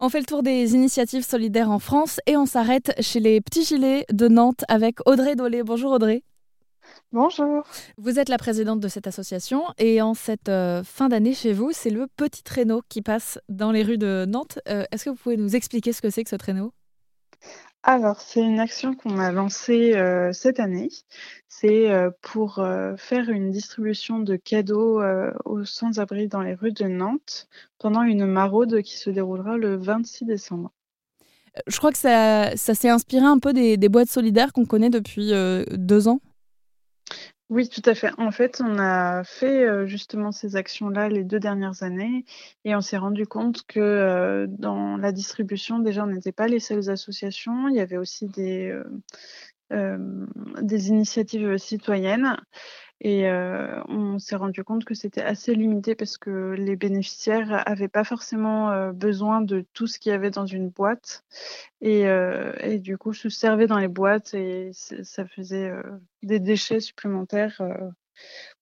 On fait le tour des initiatives solidaires en France et on s'arrête chez les Petits Gilets de Nantes avec Audrey Dolé. Bonjour Audrey. Bonjour. Vous êtes la présidente de cette association et en cette euh, fin d'année chez vous, c'est le petit traîneau qui passe dans les rues de Nantes. Euh, est-ce que vous pouvez nous expliquer ce que c'est que ce traîneau? Alors, c'est une action qu'on a lancée euh, cette année. C'est euh, pour euh, faire une distribution de cadeaux aux sans-abri dans les rues de Nantes pendant une maraude qui se déroulera le 26 décembre. Je crois que ça, s'est inspiré un peu des boîtes solidaires qu'on connaît depuis deux ans. Oui, tout à fait. En fait, on a fait justement ces actions-là les deux dernières années et on s'est rendu compte que dans la distribution, déjà, on n'était pas les seules associations. Il y avait aussi des, des initiatives citoyennes. Et euh, on s'est rendu compte que c'était assez limité parce que les bénéficiaires n'avaient pas forcément euh, besoin de tout ce qu'il y avait dans une boîte. Et, euh, du coup, se servait dans les boîtes et ça faisait des déchets supplémentaires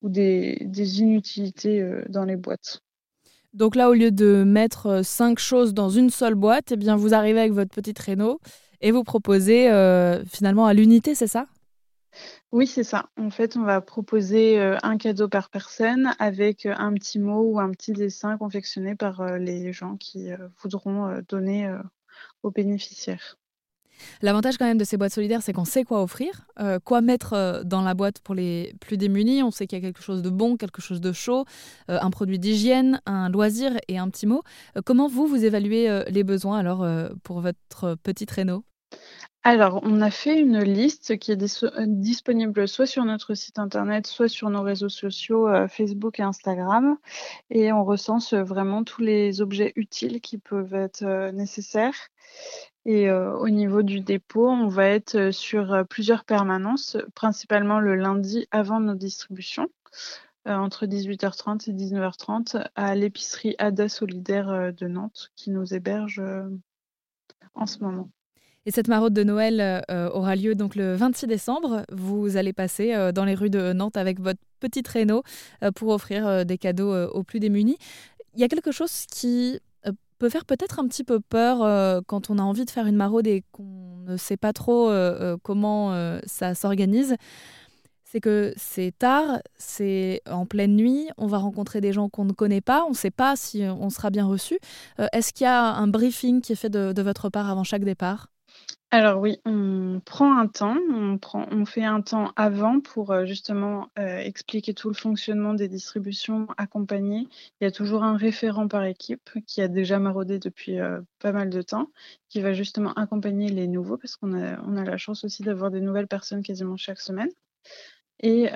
ou des, des inutilités dans les boîtes. Donc là, au lieu de mettre cinq choses dans une seule boîte, eh bien, vous arrivez avec votre petit traîneau et vous proposez finalement à l'unité, c'est ça? Oui, c'est ça. En fait, on va proposer euh, un cadeau par personne avec euh, un petit mot ou un petit dessin confectionné par euh, les gens qui voudront donner aux bénéficiaires. L'avantage quand même de ces boîtes solidaires, c'est qu'on sait quoi offrir, quoi mettre dans la boîte pour les plus démunis. On sait qu'il y a quelque chose de bon, quelque chose de chaud, un produit d'hygiène, un loisir et un petit mot. comment vous, vous évaluez les besoins alors pour votre petit traîneau? Alors, on a fait une liste qui est euh, disponible soit sur notre site internet, soit sur nos réseaux sociaux euh, Facebook et Instagram. Et on recense vraiment tous les objets utiles qui peuvent être euh, nécessaires. Et au niveau du dépôt, on va être sur plusieurs permanences, principalement le lundi avant nos distributions, entre 18h30 et 19h30, à l'épicerie Ada Solidaire de Nantes, qui nous héberge en ce moment. Et cette maraude de Noël euh, aura lieu donc le 26 décembre. Vous allez passer euh, dans les rues de Nantes avec votre petit traîneau euh, pour offrir des cadeaux aux plus démunis. Il y a quelque chose qui peut faire peut-être un petit peu peur quand on a envie de faire une maraude et qu'on ne sait pas trop comment ça s'organise. C'est que c'est tard, c'est en pleine nuit, on va rencontrer des gens qu'on ne connaît pas, on ne sait pas si on sera bien reçu. Est-ce qu'il y a un briefing qui est fait de votre part avant chaque départ? Alors oui, on prend un temps, on, fait un temps avant pour euh, justement euh, expliquer tout le fonctionnement des distributions accompagnées. Il y a toujours un référent par équipe qui a déjà maraudé depuis euh, pas mal de temps, qui va justement accompagner les nouveaux parce qu'on a, on a la chance aussi d'avoir des nouvelles personnes quasiment chaque semaine. Et,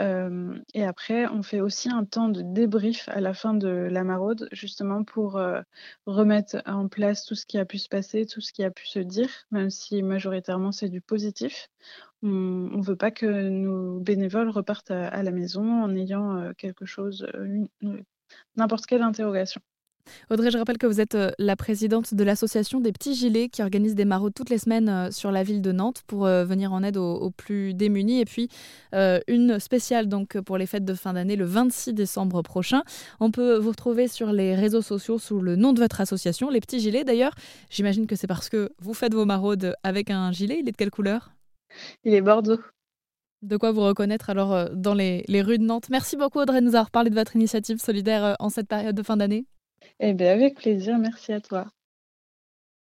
après, on fait aussi un temps de débrief à la fin de la maraude, justement pour remettre en place tout ce qui a pu se passer, tout ce qui a pu se dire, même si majoritairement c'est du positif. On ne veut pas que nos bénévoles repartent à, la maison en ayant quelque chose, n'importe quelle interrogation. Audrey, je rappelle que vous êtes euh, la présidente de l'association des Petits Gilets qui organise des maraudes toutes les semaines euh, sur la ville de Nantes pour euh, venir en aide aux, plus démunis. Et puis une spéciale donc pour les fêtes de fin d'année le 26 décembre prochain. On peut vous retrouver sur les réseaux sociaux sous le nom de votre association, les Petits Gilets. D'ailleurs, j'imagine que c'est parce que vous faites vos maraudes avec un gilet. Il est de quelle couleur? Il est bordeaux. De quoi vous reconnaître alors dans les, les rues de Nantes. Merci beaucoup Audrey de nous avoir parlé de votre initiative solidaire en cette période de fin d'année. Eh bien, avec plaisir. Merci à toi.